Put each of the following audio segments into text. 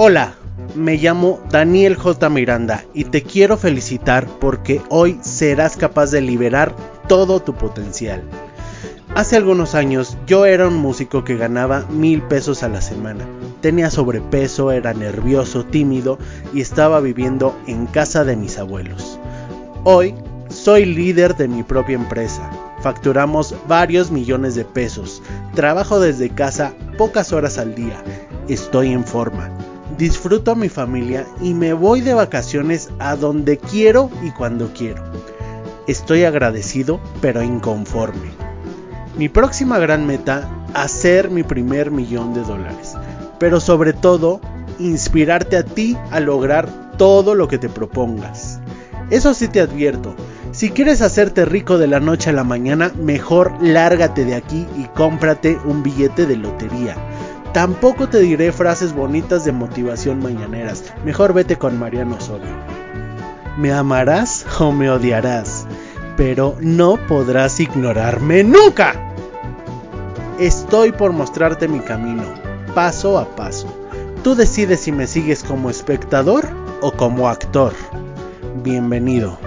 Hola, me llamo Daniel J. Miranda y te quiero felicitar porque hoy serás capaz de liberar todo tu potencial. Hace algunos años yo era un músico que ganaba mil pesos a la semana. Tenía sobrepeso, era nervioso, tímido y estaba viviendo en casa de mis abuelos. Hoy soy líder de mi propia empresa. Facturamos varios millones de pesos. Trabajo desde casa pocas horas al día. Estoy en forma. Disfruto a mi familia y me voy de vacaciones a donde quiero y cuando quiero. Estoy agradecido pero inconforme. Mi próxima gran meta, hacer mi primer millón de dólares. Pero sobre todo, inspirarte a ti a lograr todo lo que te propongas. Eso sí te advierto, si quieres hacerte rico de la noche a la mañana, mejor lárgate de aquí y cómprate un billete de lotería. Tampoco te diré frases bonitas de motivación mañaneras, mejor vete con Mariano Osorio. Me amarás o me odiarás, pero no podrás ignorarme nunca. Estoy por mostrarte mi camino, paso a paso. Tú decides si me sigues como espectador o como actor. Bienvenido.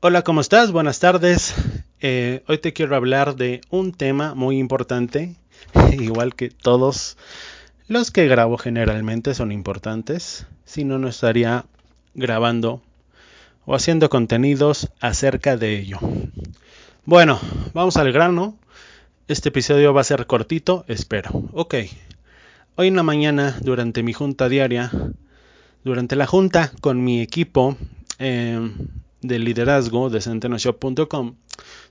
Hola, ¿cómo estás? Buenas tardes. Eh, hoy te quiero hablar de un tema muy importante, igual que todos los que grabo generalmente son importantes, si no, no estaría grabando o haciendo contenidos acerca de ello. Bueno, vamos al grano. Este episodio va a ser cortito, espero. Ok. Hoy en la mañana, durante mi junta diaria, durante la junta con mi equipo eh, de liderazgo de centenoshop.com,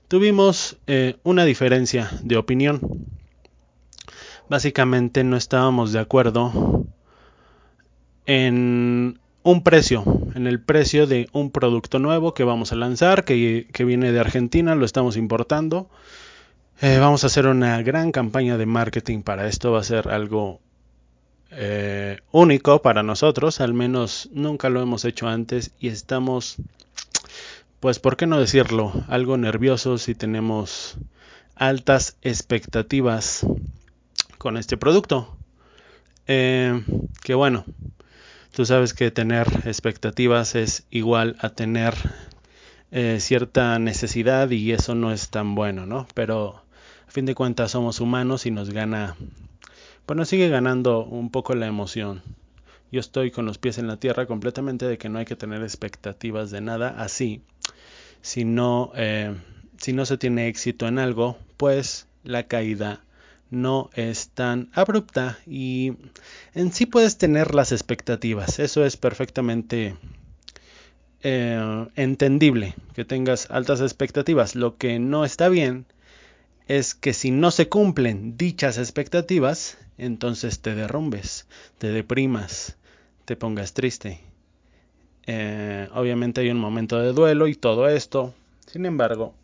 tuvimos eh, una diferencia de opinión. Básicamente no estábamos de acuerdo en un precio, en el precio de un producto nuevo que vamos a lanzar, que, viene de Argentina, lo estamos importando. Eh, vamos a hacer una gran campaña de marketing para esto, va a ser algo eh, único para nosotros, al menos nunca lo hemos hecho antes y estamos, pues, ¿por qué no decirlo? Algo nerviosos y tenemos altas expectativas con este producto. Eh, que bueno, Tú sabes que tener expectativas es igual a tener eh, cierta necesidad y eso no es tan bueno, ¿no? Pero a fin de cuentas somos humanos y nos gana, pues nos sigue ganando un poco la emoción. Yo estoy con los pies en la tierra completamente de que no hay que tener expectativas de nada así. Si no, eh, si no se tiene éxito en algo, pues la caída no es tan abrupta y en sí puedes tener las expectativas. Eso es perfectamente eh, entendible que tengas altas expectativas. Lo que no está bien es que si no se cumplen dichas expectativas, entonces te derrumbes, te deprimas, te pongas triste. Eh, obviamente hay un momento de duelo y todo esto. Sin embargo,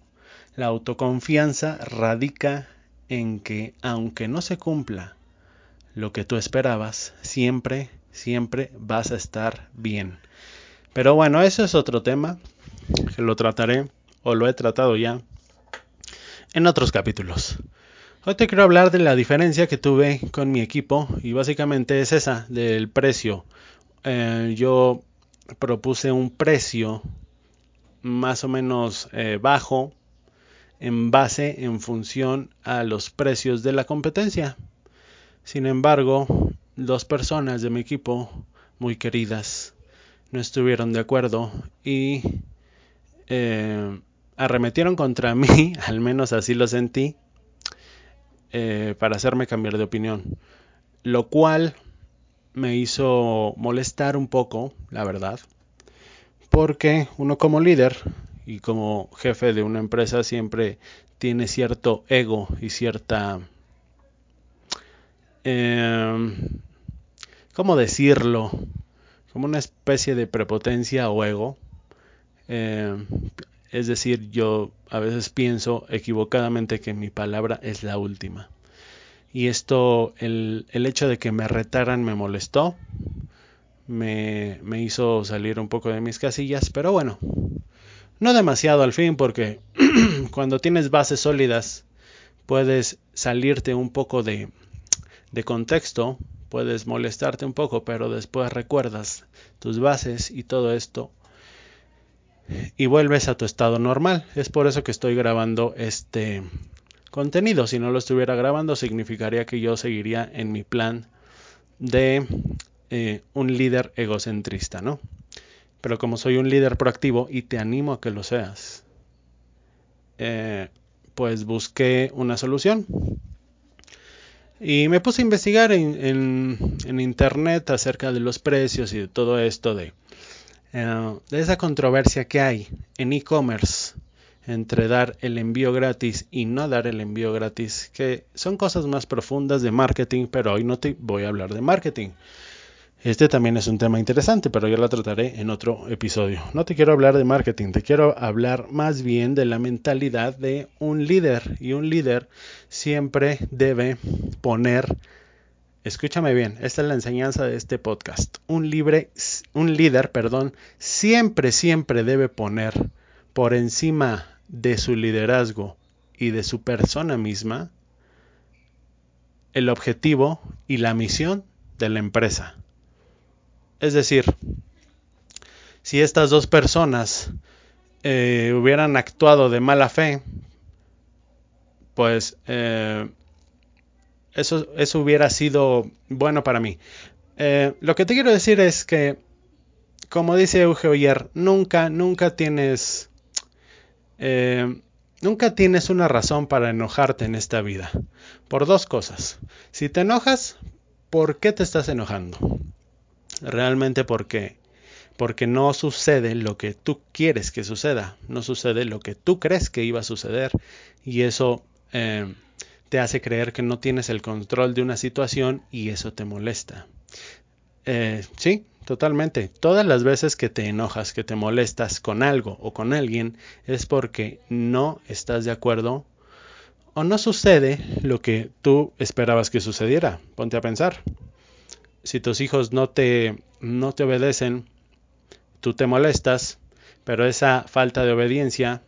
la autoconfianza radica en que aunque no se cumpla lo que tú esperabas, siempre, siempre vas a estar bien. Pero bueno, eso es otro tema que lo trataré o lo he tratado ya en otros capítulos. Hoy te quiero hablar de la diferencia que tuve con mi equipo y básicamente es esa del precio. Eh, yo propuse un precio más o menos eh, bajo en base en función a los precios de la competencia. Sin embargo, dos personas de mi equipo, muy queridas, no estuvieron de acuerdo y eh, arremetieron contra mí, al menos así lo sentí, eh, para hacerme cambiar de opinión. Lo cual me hizo molestar un poco, la verdad, porque uno como líder y como jefe de una empresa siempre tiene cierto ego y cierta... Eh, ¿Cómo decirlo? Como una especie de prepotencia o ego. Em, es decir, yo a veces pienso equivocadamente que mi palabra es la última. Y esto, el, hecho de que me retaran me molestó, me, me hizo salir un poco de mis casillas, pero bueno, no demasiado al fin, porque cuando tienes bases sólidas puedes salirte un poco de, de contexto, puedes molestarte un poco, pero después recuerdas tus bases y todo esto y vuelves a tu estado normal. Es por eso que estoy grabando este contenido. Si no lo estuviera grabando, significaría que yo seguiría en mi plan de eh, un líder egocentrista, ¿no? Pero como soy un líder proactivo y te animo a que lo seas, eh, pues busqué una solución. Y me puse a investigar en, internet acerca de los precios y de todo esto, de, eh, de esa controversia que hay en e-commerce entre dar el envío gratis y no dar el envío gratis, que son cosas más profundas de marketing, pero hoy no te voy a hablar de marketing. Este también es un tema interesante, pero yo lo trataré en otro episodio. No te quiero hablar de marketing, te quiero hablar más bien de la mentalidad de un líder. Y un líder siempre debe poner, escúchame bien, esta es la enseñanza de este podcast. Un, libre, un líder, perdón, siempre, siempre debe poner por encima de su liderazgo y de su persona misma el objetivo y la misión de la empresa. Es decir, si estas dos personas eh, hubieran actuado de mala fe, pues eh, eso, eso, hubiera sido bueno para mí. Eh, lo que te quiero decir es que, como dice Euge Oyer, nunca, nunca tienes eh, nunca tienes una razón para enojarte en esta vida. Por dos cosas. Si te enojas, ¿por qué te estás enojando? Realmente porque porque no sucede lo que tú quieres que suceda, no sucede lo que tú crees que iba a suceder y eso eh, te hace creer que no tienes el control de una situación y eso te molesta. Eh, sí, Totalmente. Todas las veces que te enojas, que te molestas con algo o con alguien, es porque no estás de acuerdo o no sucede lo que tú esperabas que sucediera. Ponte a pensar. Si tus hijos no te, no te obedecen, tú te molestas, pero esa falta de obediencia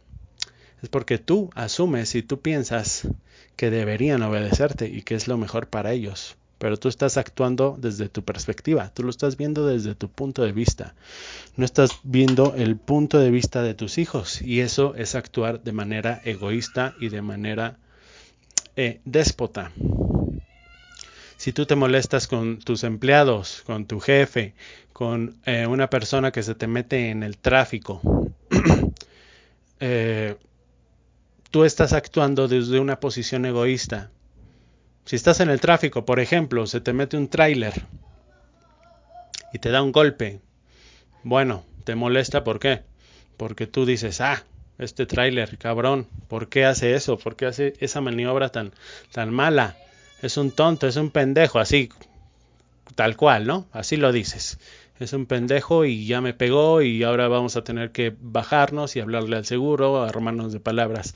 es porque tú asumes y tú piensas que deberían obedecerte y que es lo mejor para ellos pero tú estás actuando desde tu perspectiva, tú lo estás viendo desde tu punto de vista, no estás viendo el punto de vista de tus hijos y eso es actuar de manera egoísta y de manera eh, déspota. Si tú te molestas con tus empleados, con tu jefe, con eh, una persona que se te mete en el tráfico, eh, tú estás actuando desde una posición egoísta si estás en el tráfico, por ejemplo, se te mete un tráiler y te da un golpe, bueno, te molesta, ¿por qué? Porque tú dices, ah, este tráiler, cabrón, ¿por qué hace eso? ¿Por qué hace esa maniobra tan, tan mala? Es un tonto, es un pendejo, así, tal cual, ¿no? Así lo dices. Es un pendejo y ya me pegó y ahora vamos a tener que bajarnos y hablarle al seguro, armarnos de palabras.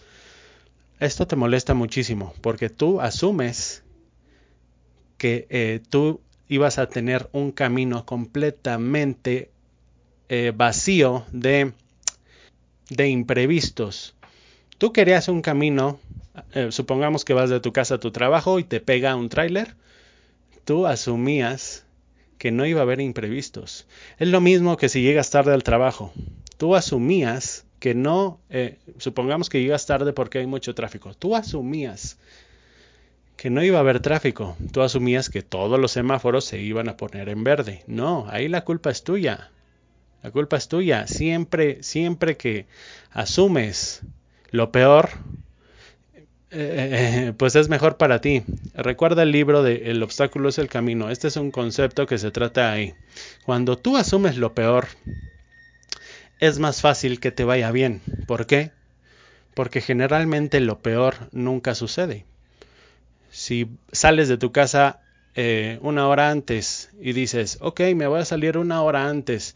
Esto te molesta muchísimo porque tú asumes que eh, tú ibas a tener un camino completamente eh, vacío de, de, imprevistos. Tú querías un camino, eh, supongamos que vas de tu casa a tu trabajo y te pega un tráiler, tú asumías que no iba a haber imprevistos. Es lo mismo que si llegas tarde al trabajo. Tú asumías que no, eh, supongamos que llegas tarde porque hay mucho tráfico. Tú asumías que no iba a haber tráfico. Tú asumías que todos los semáforos se iban a poner en verde. No, ahí la culpa es tuya. La culpa es tuya. Siempre, siempre que asumes lo peor, eh, eh, pues es mejor para ti. Recuerda el libro de El obstáculo es el camino. Este es un concepto que se trata ahí. Cuando tú asumes lo peor, es más fácil que te vaya bien. ¿Por qué? Porque generalmente lo peor nunca sucede. Si sales de tu casa eh, una hora antes y dices, ok, me voy a salir una hora antes.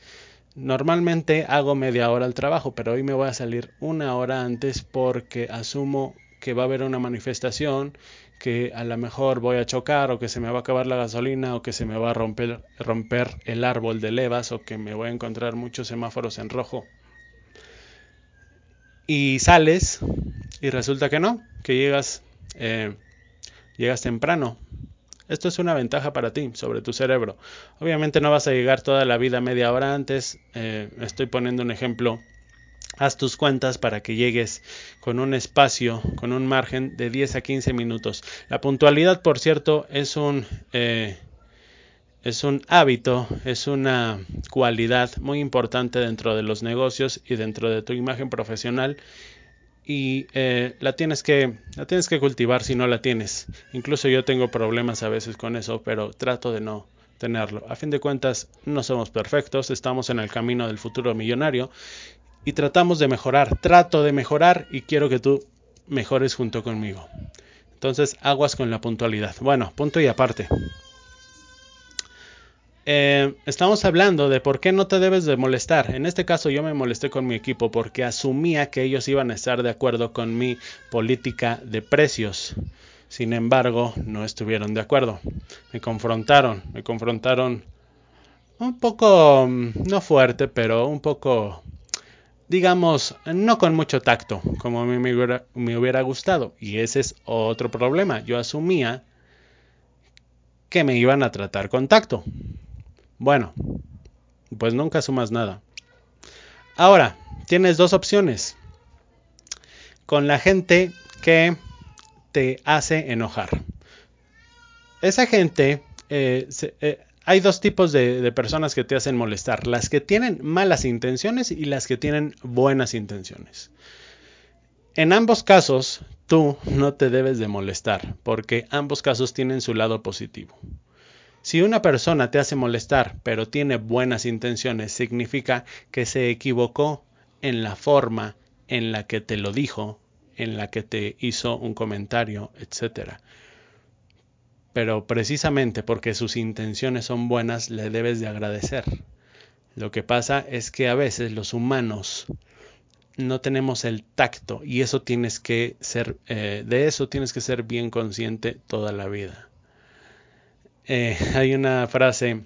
Normalmente hago media hora al trabajo, pero hoy me voy a salir una hora antes porque asumo que va a haber una manifestación, que a lo mejor voy a chocar o que se me va a acabar la gasolina o que se me va a romper, romper el árbol de levas o que me voy a encontrar muchos semáforos en rojo. Y sales y resulta que no, que llegas, eh, llegas temprano. Esto es una ventaja para ti sobre tu cerebro. Obviamente no vas a llegar toda la vida media hora antes. Eh, estoy poniendo un ejemplo. Haz tus cuentas para que llegues con un espacio, con un margen de 10 a 15 minutos. La puntualidad, por cierto, es un, eh, es un hábito, es una cualidad muy importante dentro de los negocios y dentro de tu imagen profesional y eh, la tienes que la tienes que cultivar si no la tienes. Incluso yo tengo problemas a veces con eso, pero trato de no tenerlo. A fin de cuentas, no somos perfectos, estamos en el camino del futuro millonario y tratamos de mejorar. Trato de mejorar y quiero que tú mejores junto conmigo. Entonces, aguas con la puntualidad. Bueno, punto y aparte. Eh, estamos hablando de por qué no te debes de molestar. En este caso yo me molesté con mi equipo porque asumía que ellos iban a estar de acuerdo con mi política de precios. Sin embargo, no estuvieron de acuerdo. Me confrontaron, me confrontaron un poco, mm, no fuerte, pero un poco, digamos, no con mucho tacto, como a mí me hubiera, gustado. Y ese es otro problema. Yo asumía que me iban a tratar con tacto. Bueno, pues nunca sumas nada. Ahora, tienes dos opciones. Con la gente que te hace enojar. Esa gente, eh, eh, hay dos tipos de, personas que te hacen molestar. Las que tienen malas intenciones y las que tienen buenas intenciones. En ambos casos, tú no te debes de molestar, porque ambos casos tienen su lado positivo. Si una persona te hace molestar pero tiene buenas intenciones, significa que se equivocó en la forma en la que te lo dijo, en la que te hizo un comentario, etc. Pero precisamente porque sus intenciones son buenas, le debes de agradecer. Lo que pasa es que a veces los humanos no tenemos el tacto y eso tienes que ser, eh, de eso tienes que ser bien consciente toda la vida. Eh, hay una frase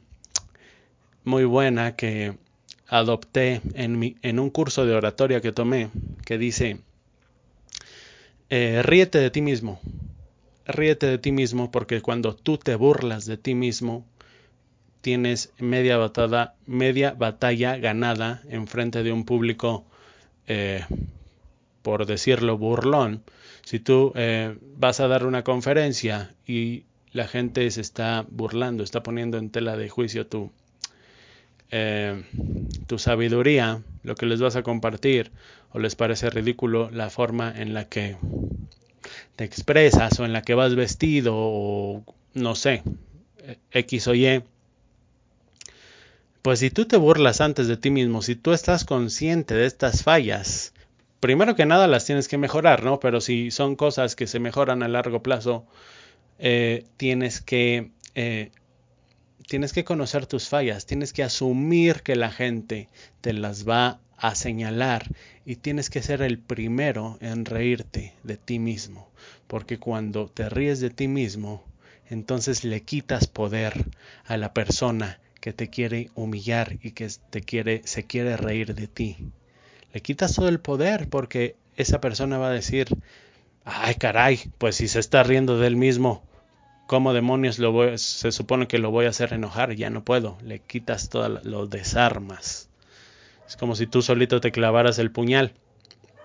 muy buena que adopté en, un curso de oratoria que tomé que dice, eh, ríete de ti mismo, ríete de ti mismo porque cuando tú te burlas de ti mismo, tienes media batalla, ganada en frente de un público, eh, por decirlo, burlón. Si tú eh, vas a dar una conferencia y la gente se está burlando, está poniendo en tela de juicio tu, eh, tu sabiduría, lo que les vas a compartir, o les parece ridículo la forma en la que te expresas o en la que vas vestido o no sé, X o Y. Pues si tú te burlas antes de ti mismo, si tú estás consciente de estas fallas, primero que nada las tienes que mejorar, ¿no? Pero si son cosas que se mejoran a largo plazo, eh, tienes que eh, tienes que conocer tus fallas, tienes que asumir que la gente te las va a señalar y tienes que ser el primero en reírte de ti mismo, porque cuando te ríes de ti mismo, entonces le quitas poder a la persona que te quiere humillar y que te quiere se quiere reír de ti. Le quitas todo el poder porque esa persona va a decir, ay caray, pues si se está riendo del mismo, ¿cómo demonios lo voy, se supone que lo voy a hacer enojar? Ya no puedo, le quitas todo, lo desarmas. Es como si tú solito te clavaras el puñal.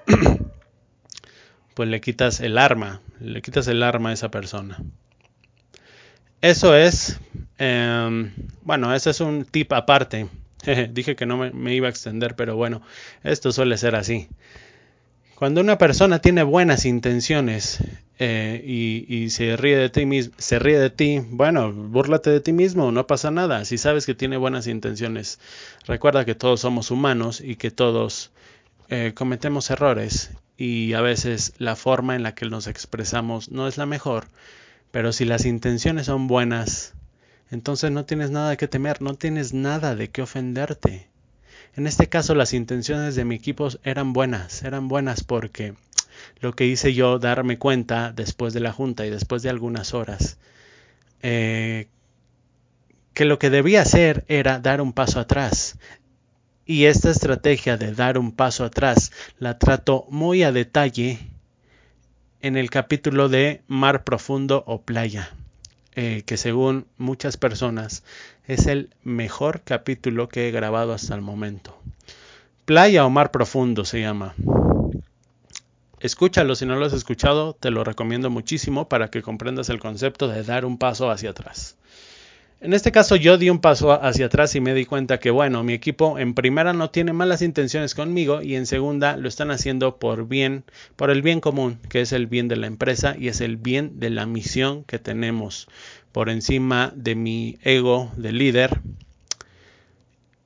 pues le quitas el arma, le quitas el arma a esa persona. Eso es, eh, bueno, ese es un tip aparte. Dije que no me iba a extender, pero bueno, esto suele ser así. Cuando una persona tiene buenas intenciones eh, y, se ríe de ti mismo, se ríe de ti, bueno, búrlate de ti mismo, no pasa nada. Si sabes que tiene buenas intenciones, recuerda que todos somos humanos y que todos eh, cometemos errores y a veces la forma en la que nos expresamos no es la mejor. Pero si las intenciones son buenas, entonces no tienes nada que temer, no tienes nada de qué ofenderte. En este caso las intenciones de mi equipo eran buenas, eran buenas porque lo que hice yo darme cuenta después de la junta y después de algunas horas eh, que lo que debía hacer era dar un paso atrás. Y esta estrategia de dar un paso atrás la trato muy a detalle en el capítulo de mar profundo o playa. Eh, que según muchas personas es el mejor capítulo que he grabado hasta el momento. Playa o Mar Profundo se llama. Escúchalo si no lo has escuchado, te lo recomiendo muchísimo para que comprendas el concepto de dar un paso hacia atrás. En este caso yo di un paso hacia atrás y me di cuenta que bueno, mi equipo en primera no tiene malas intenciones conmigo y en segunda lo están haciendo por bien, por el bien común, que es el bien de la empresa y es el bien de la misión que tenemos por encima de mi ego de líder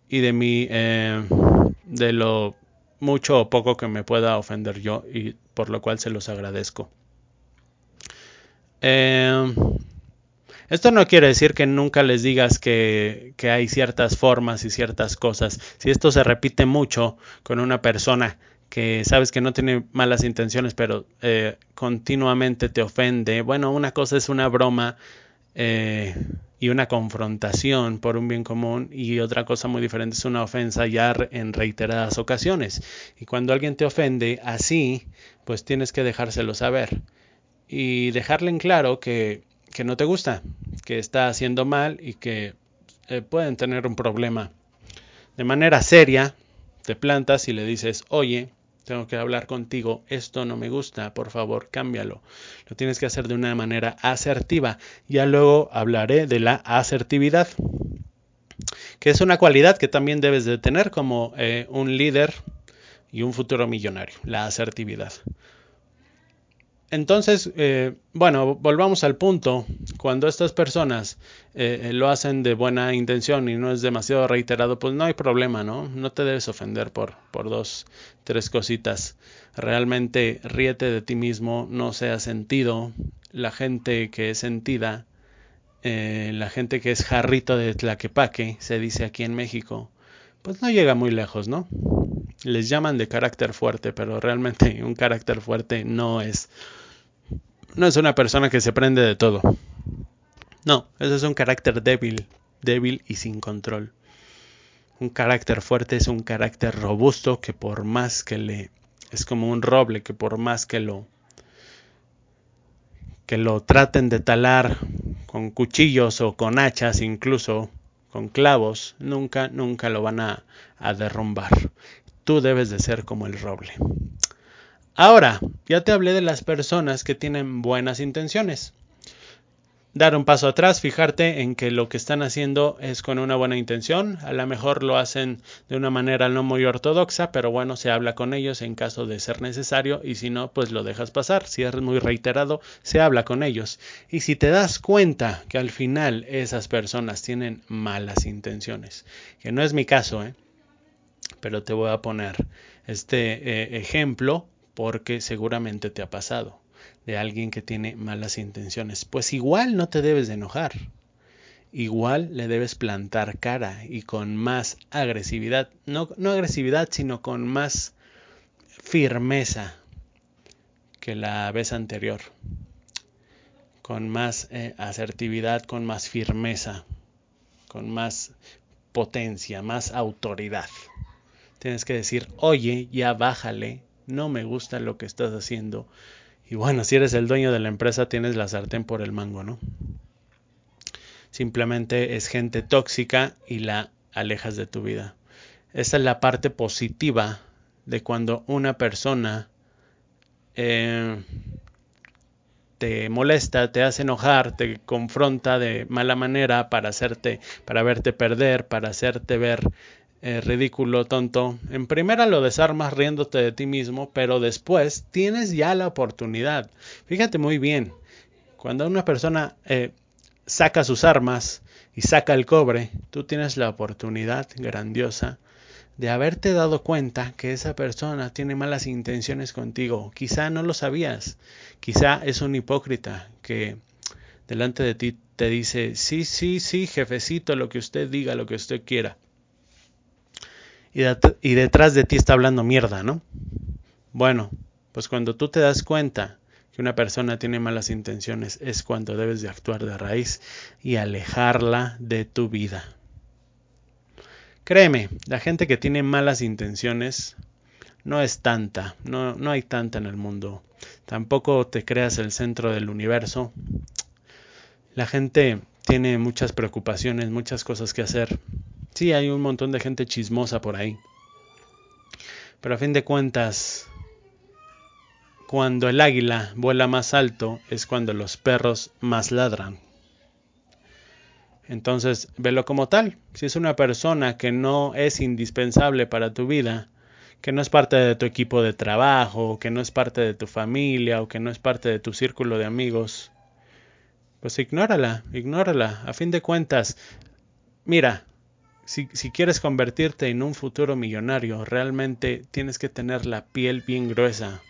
y de mi eh, de lo mucho o poco que me pueda ofender yo y por lo cual se los agradezco. Eh, esto no quiere decir que nunca les digas que, hay ciertas formas y ciertas cosas. Si esto se repite mucho con una persona que sabes que no tiene malas intenciones, pero eh, continuamente te ofende, bueno, una cosa es una broma eh, y una confrontación por un bien común y otra cosa muy diferente es una ofensa ya en reiteradas ocasiones. Y cuando alguien te ofende así, pues tienes que dejárselo saber y dejarle en claro que que no te gusta, que está haciendo mal y que eh, pueden tener un problema. De manera seria, te plantas y le dices, oye, tengo que hablar contigo, esto no me gusta, por favor, cámbialo. Lo tienes que hacer de una manera asertiva. Ya luego hablaré de la asertividad, que es una cualidad que también debes de tener como eh, un líder y un futuro millonario, la asertividad. Entonces, eh, bueno, volvamos al punto. Cuando estas personas eh, lo hacen de buena intención y no es demasiado reiterado, pues no hay problema, ¿no? No te debes ofender por, por dos, tres cositas. Realmente ríete de ti mismo, no seas sentido. La gente que es sentida, eh, la gente que es jarrito de tlaquepaque, se dice aquí en México, pues no llega muy lejos, ¿no? Les llaman de carácter fuerte, pero realmente un carácter fuerte no es no es una persona que se prende de todo. No, eso es un carácter débil, débil y sin control. Un carácter fuerte es un carácter robusto que por más que le es como un roble que por más que lo que lo traten de talar con cuchillos o con hachas, incluso con clavos, nunca, nunca lo van a, a derrumbar. Tú debes de ser como el roble. Ahora, ya te hablé de las personas que tienen buenas intenciones. Dar un paso atrás, fijarte en que lo que están haciendo es con una buena intención. A lo mejor lo hacen de una manera no muy ortodoxa, pero bueno, se habla con ellos en caso de ser necesario y si no, pues lo dejas pasar. Si es muy reiterado, se habla con ellos. Y si te das cuenta que al final esas personas tienen malas intenciones, que no es mi caso, ¿eh? pero te voy a poner este eh, ejemplo porque seguramente te ha pasado de alguien que tiene malas intenciones. Pues igual no te debes de enojar. Igual le debes plantar cara y con más agresividad, no, no agresividad, sino con más firmeza que la vez anterior. Con más eh, asertividad, con más firmeza, con más potencia, más autoridad. Tienes que decir, oye, ya bájale, no me gusta lo que estás haciendo. Y bueno, si eres el dueño de la empresa, tienes la sartén por el mango, ¿no? Simplemente es gente tóxica y la alejas de tu vida. Esa es la parte positiva de cuando una persona eh, te molesta, te hace enojar, te confronta de mala manera para hacerte, para verte perder, para hacerte ver eh, ridículo, tonto. En primera lo desarmas riéndote de ti mismo, pero después tienes ya la oportunidad. Fíjate muy bien, cuando una persona eh, saca sus armas y saca el cobre, tú tienes la oportunidad grandiosa de haberte dado cuenta que esa persona tiene malas intenciones contigo. Quizá no lo sabías, quizá es un hipócrita que delante de ti te dice, sí, sí, sí, jefecito, lo que usted diga, lo que usted quiera y, detrás de ti está hablando mierda, ¿no? Bueno, pues cuando tú te das cuenta que una persona tiene malas intenciones es cuando debes de actuar de raíz y alejarla de tu vida. Créeme, la gente que tiene malas intenciones no es tanta, no, no hay tanta en el mundo. Tampoco te creas el centro del universo. La gente tiene muchas preocupaciones, muchas cosas que hacer. Sí, hay un montón de gente chismosa por ahí. Pero a fin de cuentas, cuando el águila vuela más alto es cuando los perros más ladran. Entonces, velo como tal. Si es una persona que no es indispensable para tu vida, que no es parte de tu equipo de trabajo, que no es parte de tu familia o que no es parte de tu círculo de amigos, pues ignórala, ignórala. A fin de cuentas, mira, si, quieres convertirte en un futuro millonario, realmente tienes que tener la piel bien gruesa.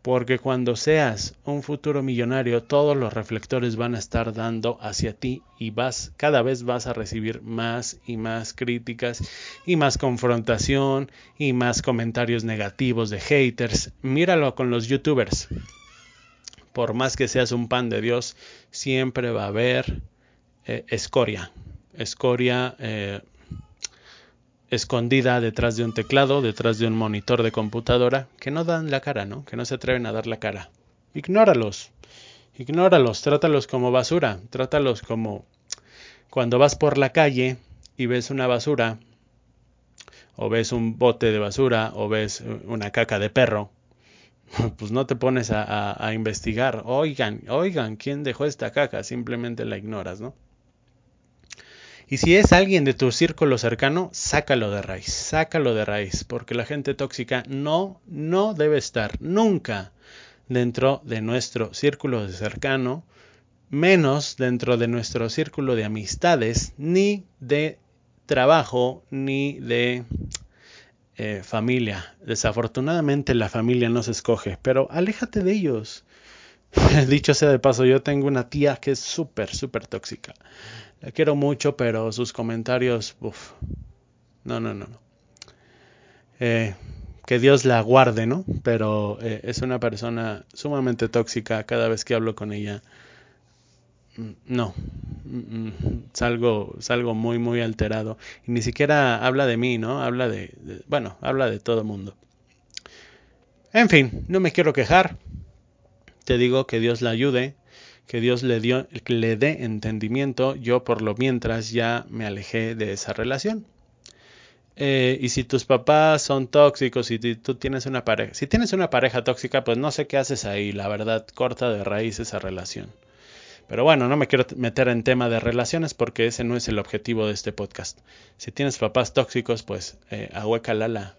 Porque cuando seas un futuro millonario, todos los reflectores van a estar dando hacia ti y vas, cada vez vas a recibir más y más críticas y más confrontación y más comentarios negativos de haters. Míralo con los youtubers. Por más que seas un pan de Dios, siempre va a haber eh, escoria. Escoria eh, escondida detrás de un teclado, detrás de un monitor de computadora, que no dan la cara, ¿no? Que no se atreven a dar la cara. Ignóralos. Ignóralos, trátalos como basura, trátalos como cuando vas por la calle y ves una basura, o ves un bote de basura, o ves una caca de perro, pues no te pones a, a investigar, oigan, oigan, ¿quién dejó esta caca? Simplemente la ignoras, ¿no? Y si es alguien de tu círculo cercano, sácalo de raíz, sácalo de raíz, porque la gente tóxica no, no debe estar nunca dentro de nuestro círculo cercano, menos dentro de nuestro círculo de amistades, ni de trabajo, ni de eh, familia. Desafortunadamente la familia no se escoge, pero aléjate de ellos. Dicho sea de paso, yo tengo una tía que es súper, súper tóxica. La quiero mucho, pero sus comentarios, no, no, no, no. Eh, que Dios la guarde, ¿no? Pero eh, es una persona sumamente tóxica cada vez que hablo con ella. Mm, no, mm, mm, salgo, salgo muy, muy alterado. Y ni siquiera habla de mí, ¿no? Habla de, de bueno, habla de todo mundo. En fin, no me quiero quejar. Te digo que Dios la ayude que Dios le, dio, le dé entendimiento, yo por lo mientras ya me alejé de esa relación. Eh, y si tus papás son tóxicos y tú tienes una pareja, si tienes una pareja tóxica, pues no sé qué haces ahí, la verdad, corta de raíz esa relación. Pero bueno, no me quiero meter en tema de relaciones porque ese no es el objetivo de este podcast. Si tienes papás tóxicos, pues eh, la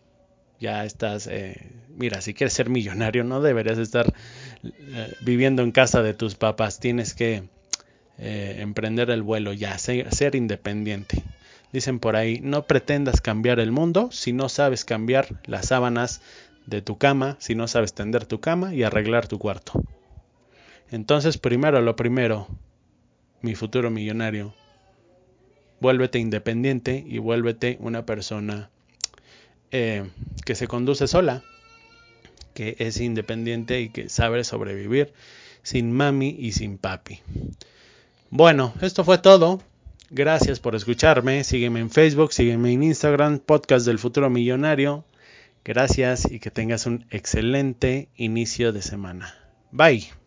ya estás, eh, mira, si quieres ser millonario no deberías estar eh, viviendo en casa de tus papás, tienes que eh, emprender el vuelo ya, ser, ser independiente. Dicen por ahí, no pretendas cambiar el mundo si no sabes cambiar las sábanas de tu cama, si no sabes tender tu cama y arreglar tu cuarto. Entonces, primero lo primero, mi futuro millonario, vuélvete independiente y vuélvete una persona eh, que se conduce sola, que es independiente y que sabe sobrevivir sin mami y sin papi. Bueno, esto fue todo. Gracias por escucharme. Sígueme en Facebook, sígueme en Instagram, Podcast del Futuro Millonario. Gracias y que tengas un excelente inicio de semana. Bye.